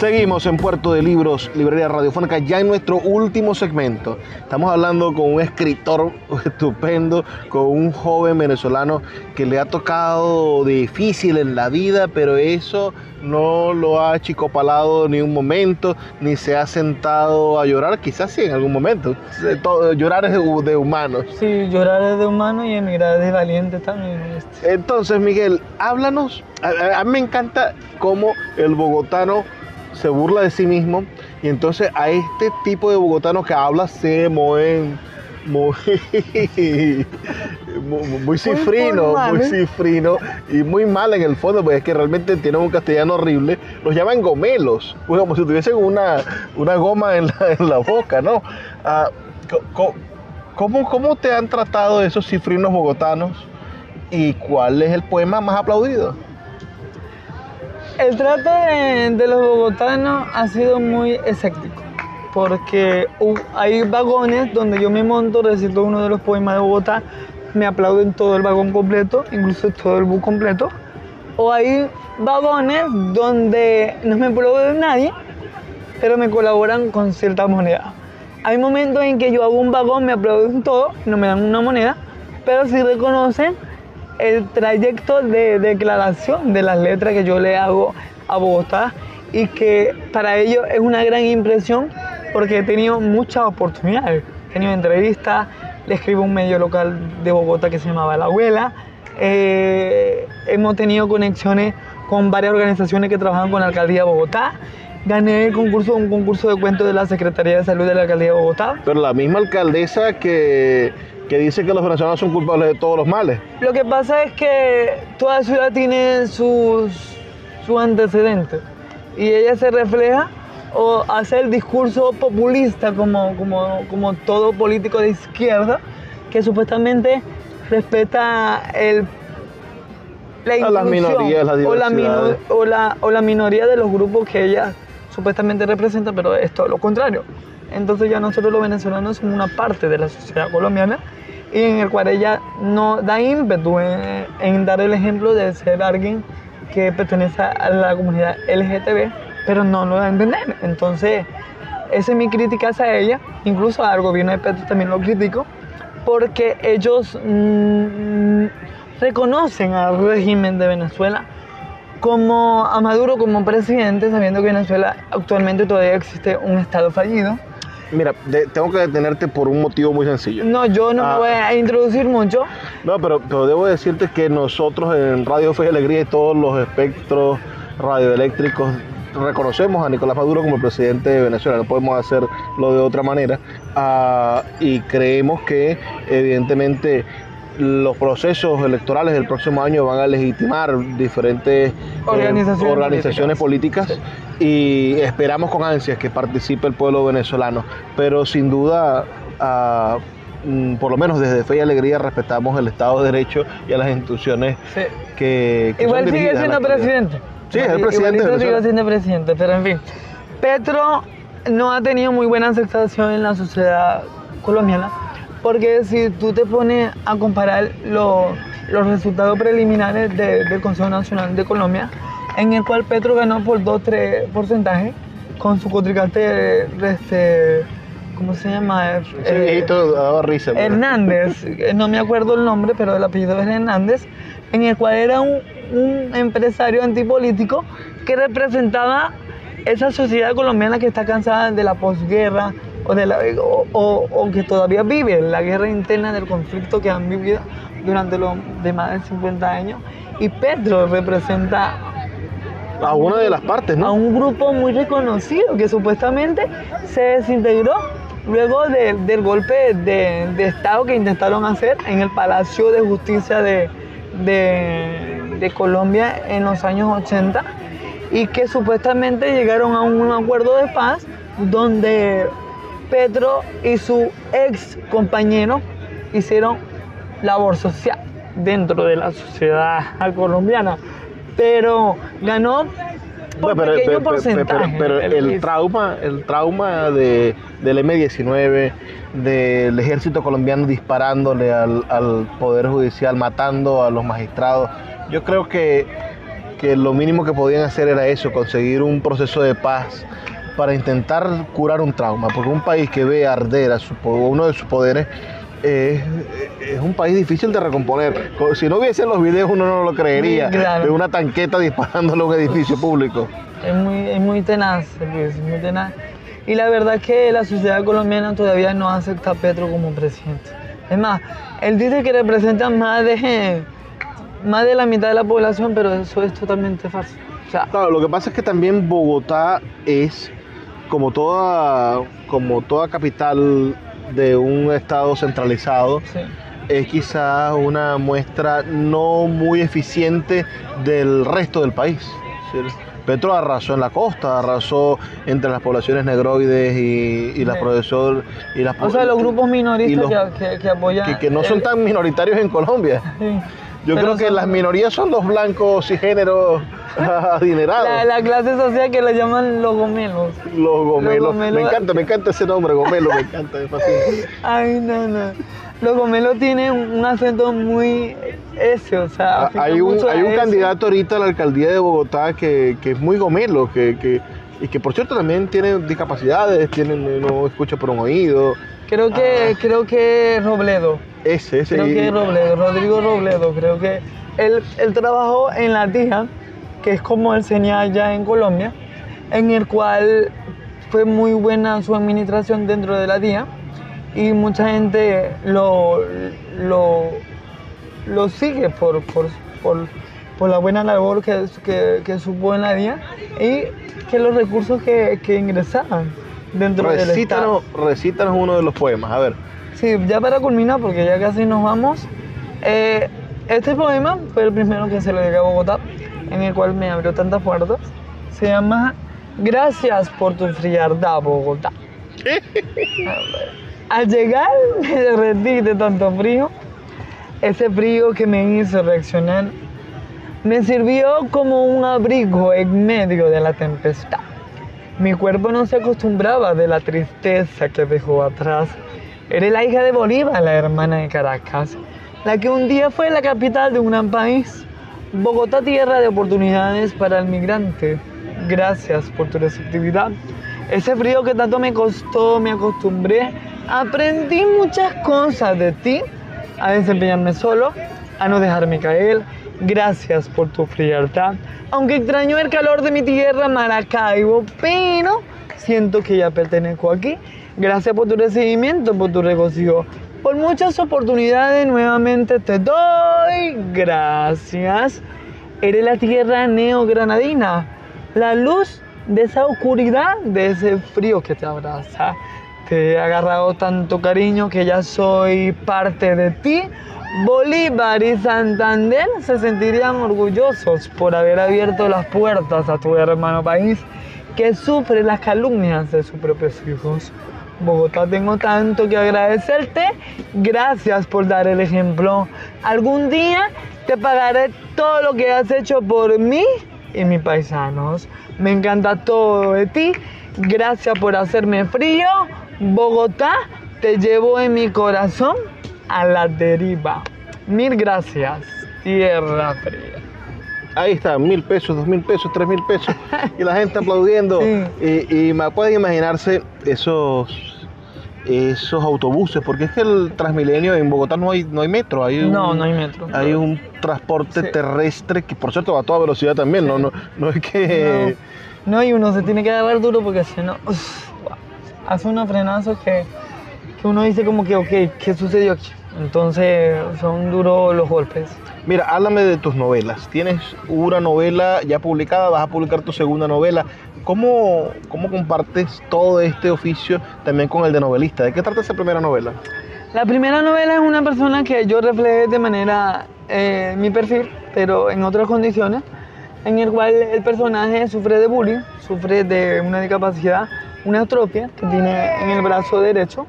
Seguimos en Puerto de Libros, Librería Radiofónica, ya en nuestro último segmento. Estamos hablando con un escritor *laughs* estupendo, con un joven venezolano que le ha tocado difícil en la vida, pero eso no lo ha achicopalado ni un momento, ni se ha sentado a llorar, quizás sí en algún momento. Se- todo- Llorar es de, humanos. Sí, llorar es de humano y emigrar es de valiente también. este. Entonces, Miguel, háblanos. A, a- a mí me encanta cómo el bogotano se burla de sí mismo y entonces a este tipo de bogotano que habla se mueven muy, *laughs* muy, muy cifrino, muy ¿eh? cifrino y muy mal en el fondo, porque es que realmente tienen un castellano horrible. Los llaman gomelos, pues como si tuviesen una, una goma en la, en la boca, ¿no? Ah, ¿cómo, ¿Cómo te han tratado esos cifrinos bogotanos? ¿Y cuál es el poema más aplaudido? El trato de, los bogotanos ha sido muy escéptico, porque hu- hay vagones donde yo me monto, recito uno de los poemas de Bogotá, me aplauden todo el vagón completo, incluso todo el bus completo, o hay vagones donde no me aplaude nadie, pero me colaboran con cierta moneda. Hay momentos en que yo hago un vagón, me aplauden todo, no me dan una moneda, pero sí reconocen el trayecto de declaración de las letras que yo le hago a Bogotá y que para ellos es una gran impresión porque he tenido muchas oportunidades. He tenido entrevistas, le escribo a un medio local de Bogotá que se llamaba La Abuela, eh, hemos tenido conexiones con varias organizaciones que trabajan con la Alcaldía de Bogotá, gané el concurso, un concurso de cuentos de la Secretaría de Salud de la Alcaldía de Bogotá, Pero la misma alcaldesa que, que dice que los venezolanos son culpables de todos los males. Lo que pasa es que toda ciudad tiene sus, sus antecedentes y ella se refleja o hace el discurso populista como, como, como todo político de izquierda que supuestamente respeta el, la A las inclusión minorías, las o, la mino- o, la, o la minoría de los grupos que ella supuestamente representa, pero es todo lo contrario. Entonces ya nosotros los venezolanos somos una parte de la sociedad colombiana y en el cual ella no da ímpetu en, dar el ejemplo de ser alguien que pertenece a la comunidad LGTB, pero no lo da a entender. Entonces, esa es mi crítica hacia ella, incluso al gobierno de Petro también lo critico, porque ellos mm, reconocen al régimen de Venezuela como a Maduro como presidente, sabiendo que Venezuela actualmente todavía existe un estado fallido. Mira, de- tengo que detenerte por un motivo muy sencillo. No, yo no Ah. me voy a introducir mucho. No, pero, pero debo decirte que nosotros en Radio Fe y Alegría y todos los espectros radioeléctricos reconocemos a Nicolás Maduro como el presidente de Venezuela, no podemos hacerlo de otra manera. Ah, y creemos que evidentemente los procesos electorales del próximo año van a legitimar diferentes eh, Organizaciones políticas, y esperamos con ansias que participe el pueblo venezolano. Pero sin duda, ah, mm, por lo menos desde Fe y Alegría, respetamos el Estado de Derecho y a las instituciones Sí. que, que Igual son sigue a siendo presidente. Sí, es el presidente de Igualito sigue siendo presidente, pero en fin. Petro no ha tenido muy buena aceptación en la sociedad colombiana, porque si tú te pones a comparar lo- los resultados preliminares de- del Consejo Nacional de Colombia, en el cual Petro ganó por 2-3 porcentajes, con su contrincante, este, ¿cómo se llama? Ese Eh, viejito daba risa. Hernández, eh, no me acuerdo el nombre, pero el apellido es Hernández, en el cual era un, un empresario antipolítico que representaba esa sociedad colombiana que está cansada de la posguerra o, de la, o, o- o que todavía vive la guerra interna del conflicto que han vivido durante los de más de 50 años. Y Petro representa A una de las partes, a ¿no? un grupo muy reconocido que supuestamente se desintegró luego de- del golpe de, de Estado que intentaron hacer en el Palacio de Justicia de- de Colombia en los años 80 y que supuestamente llegaron a un acuerdo de paz donde Petro y su ex compañero hicieron labor social dentro de la sociedad colombiana, pero ganó por Bueno, pero, pequeño pero- porcentaje. pero- pero el Luis. trauma, el trauma de, del M-19, del ejército colombiano disparándole al, al Poder Judicial, matando a los magistrados, yo creo que, que lo mínimo que podían hacer era eso, conseguir un proceso de paz para intentar curar un trauma, porque un país que ve arder a su, uno de sus poderes eh, es un país difícil de recomponer. Co- Si no hubiesen los videos uno no lo creería, Claro. de una tanqueta disparándole a un edificio público. Es muy, es muy tenaz, Luis, es muy tenaz. Y la verdad es que la sociedad colombiana todavía no acepta a Petro como presidente. Es más, él dice que representa más de, más de la mitad de la población, pero eso es totalmente falso. O sea, Claro, lo que pasa es que también Bogotá es como toda, como toda capital de un estado centralizado, sí. es quizás una muestra no muy eficiente del resto del país. Decir, Petro arrasó en la costa, arrasó entre las poblaciones negroides y, y las Sí. profesor y las O sea, los grupos minoristas los- que, que- que apoyan... que, que no son el- tan minoritarios en Colombia. Yo Pero creo que son- las minorías son los blancos y géneros *laughs* adinerados. La, la clase social que le llaman los gomelos. Los gomelos. gomelos- Me encanta, me encanta ese nombre, gomelo, me encanta, me fascina. *laughs* Ay, no, no. Los gomelos tienen un acento muy ese, o sea... Ah, Hay un, hay un candidato ahorita a la alcaldía de Bogotá que, que es muy gomelo, que, que, y que por cierto también tiene discapacidades, tiene, no escucha por un oído. Creo que, creo que Robledo. Ese, ese. Creo y- que Robledo, Rodrigo Robledo. Creo que él, él trabajó en la TIJA, que es como el CENIA allá en Colombia, en el cual fue muy buena su administración dentro de la TIJA y mucha gente lo, lo, lo sigue por, por, por, por la buena labor que, que, que supo en la DIA y que los recursos que, que ingresaban dentro del Estado. recítanos, recítanos uno de los poemas, a ver. Sí, ya para culminar, porque ya casi nos vamos. eh, este poema fue el primero que se le dediqué a Bogotá, en el cual me abrió tantas puertas. Se llama Gracias por tu frialdad, Bogotá. *laughs* Al llegar me derretí de tanto frío, ese frío que me hizo reaccionar, me sirvió como un abrigo en medio de la tempestad. Mi cuerpo no se acostumbraba de la tristeza que dejó atrás. Eres la hija de Bolívar, la hermana de Caracas, la que un día fue la capital de un gran país. Bogotá, tierra de oportunidades para el migrante. Gracias por tu receptividad. Ese frío que tanto me costó, me acostumbré. Aprendí muchas cosas de ti, a desempeñarme solo, a no dejarme caer. Gracias por tu frialdad. Aunque extraño el calor de mi tierra, Maracaibo, pero siento que ya pertenezco aquí. Gracias por tu recibimiento, por tu regocijo. Por muchas oportunidades nuevamente te doy gracias. Eres la tierra neogranadina, la luz de esa oscuridad, de ese frío que te abraza. Te he agarrado tanto cariño que ya soy parte de ti. Bolívar y Santander se sentirían orgullosos por haber abierto las puertas a tu hermano país que sufre las calumnias de sus propios hijos. Bogotá, tengo tanto que agradecerte. Gracias por dar el ejemplo. Algún día te pagaré todo lo que has hecho por mí y mis paisanos. Me encanta todo de ti. Gracias por hacerme frío. Bogotá, te llevo en mi corazón a la deriva. Mil gracias, tierra fría. Ahí está, mil pesos, dos mil pesos, tres mil pesos, *laughs* y la gente aplaudiendo. Sí. Y, y me pueden imaginarse esos, esos autobuses, porque es que el Transmilenio en Bogotá no hay, no hay metro, hay un, No, no hay metro. hay un transporte Sí. terrestre que por cierto va a toda velocidad también, no, no, no es que... No, no, y uno se tiene que agarrar duro porque si no, hace unos frenazos que, que uno dice como que, ok, ¿qué sucedió aquí? Entonces son duros los golpes. Mira, háblame de tus novelas. Tienes una novela ya publicada, vas a publicar tu segunda novela. ¿Cómo, cómo compartes todo este oficio también con el de novelista? ¿De qué trata esa primera novela? La primera novela es una persona que yo reflejé de manera eh, mi perfil, pero en otras condiciones, en el cual el personaje sufre de bullying, sufre de una discapacidad, una atropia que tiene en el brazo derecho.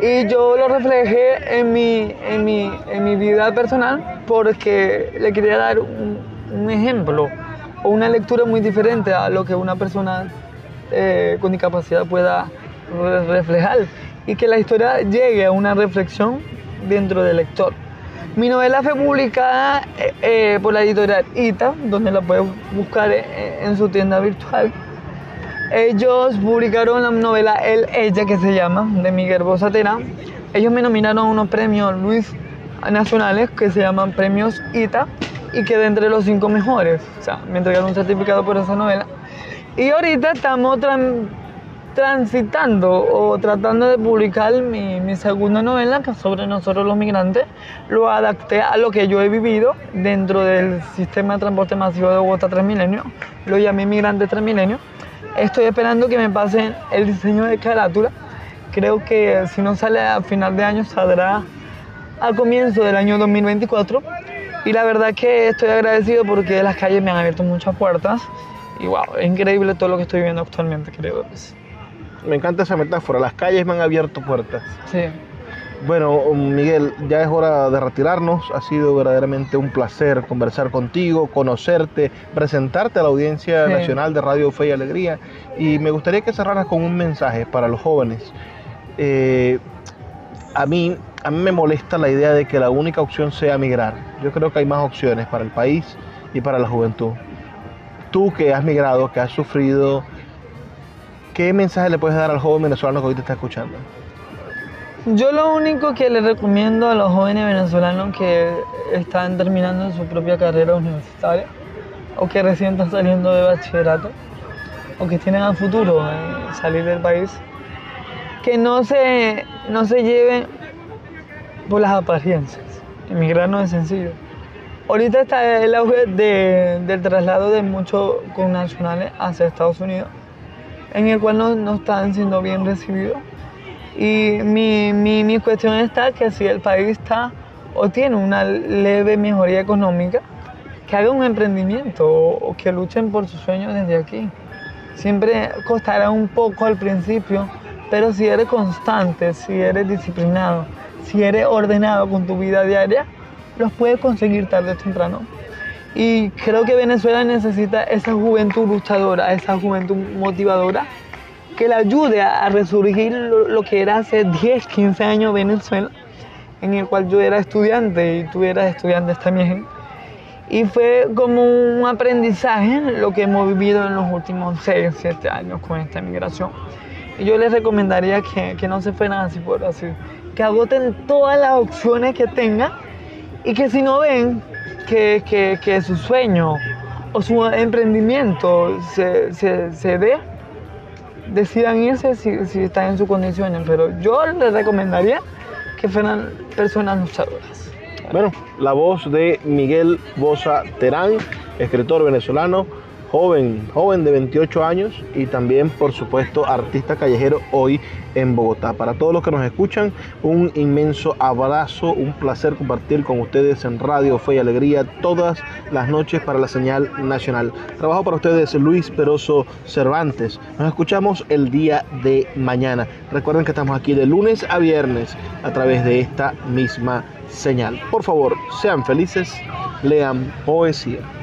Y yo lo reflejé en mi, en mi, en mi vida personal porque le quería dar un, un ejemplo o una lectura muy diferente a lo que una persona eh, con discapacidad pueda re- reflejar y que la historia llegue a una reflexión dentro del lector. Mi novela fue publicada eh, eh, por la editorial ITA, donde la puedes buscar eh, en su tienda virtual. Ellos publicaron la novela El Ella, que se llama, de Miguel Bosa Terán. Ellos me nominaron a unos premios Luis nacionales que se llaman premios ITA y quedé entre los cinco mejores. O sea, me entregaron un certificado por esa novela. Y ahorita estamos tran- transitando o tratando de publicar mi, mi segunda novela, que es sobre nosotros los migrantes. Lo adapté a lo que yo he vivido dentro del sistema de transporte masivo de Bogotá Transmilenio. Lo llamé Migrante Transmilenio. Estoy esperando que me pasen el diseño de carátula. Creo que si no sale a final de año, saldrá al comienzo del año 2024. Y la verdad que estoy agradecido porque las calles me han abierto muchas puertas. Y wow, es increíble todo lo que estoy viviendo actualmente, creo. Me encanta esa metáfora, las calles me han abierto puertas. Sí. Bueno, Miguel, ya es hora de retirarnos. Ha sido verdaderamente un placer conversar contigo, conocerte, presentarte a la audiencia Sí. nacional de Radio Fe y Alegría. Y me gustaría que cerraras con un mensaje para los jóvenes. Eh, a, mí, a mí me molesta la idea de que la única opción sea migrar. Yo creo que hay más opciones para el país y para la juventud. Tú que has migrado, que has sufrido, ¿qué mensaje le puedes dar al joven venezolano que hoy te está escuchando? Yo lo único que le recomiendo a los jóvenes venezolanos que están terminando su propia carrera universitaria o que recién están saliendo de bachillerato o que tienen a futuro eh, salir del país, que no se, no se lleven por las apariencias. Emigrar no es sencillo. Ahorita está el auge de- del traslado de muchos connacionales hacia Estados Unidos, en el cual no, no están siendo bien recibidos. Y mi, mi, mi cuestión está que si el país está o tiene una leve mejoría económica, que haga un emprendimiento o, o que luchen por sus sueños desde aquí. Siempre costará un poco al principio, pero si eres constante, si eres disciplinado, si eres ordenado con tu vida diaria, los puedes conseguir tarde o temprano. Y creo que Venezuela necesita esa juventud luchadora, esa juventud motivadora que le ayude a, resurgir lo, lo que era hace 10, 15 años Venezuela, en el cual yo era estudiante y tú eras estudiante también. Y fue como un aprendizaje lo que hemos vivido en los últimos 6, 7 años con esta migración. Y yo les recomendaría que, que no se fueran así por así, que agoten todas las opciones que tengan y que si no ven que, que, que su sueño o su emprendimiento se, se, se dé, decidan irse si, si están en sus condiciones. Pero yo les recomendaría que fueran personas luchadoras. Bueno, la voz de Miguel Bosa Terán, escritor venezolano, joven, joven de 28 años y también, por supuesto, artista callejero hoy en Bogotá. Para todos los que nos escuchan, un inmenso abrazo, un placer compartir con ustedes en Radio Fe y Alegría todas las noches para la señal nacional. Trabajo para ustedes Luis Peroso Cervantes. Nos escuchamos el día de mañana. Recuerden que estamos aquí de lunes a viernes a través de esta misma señal. Por favor, sean felices, lean poesía.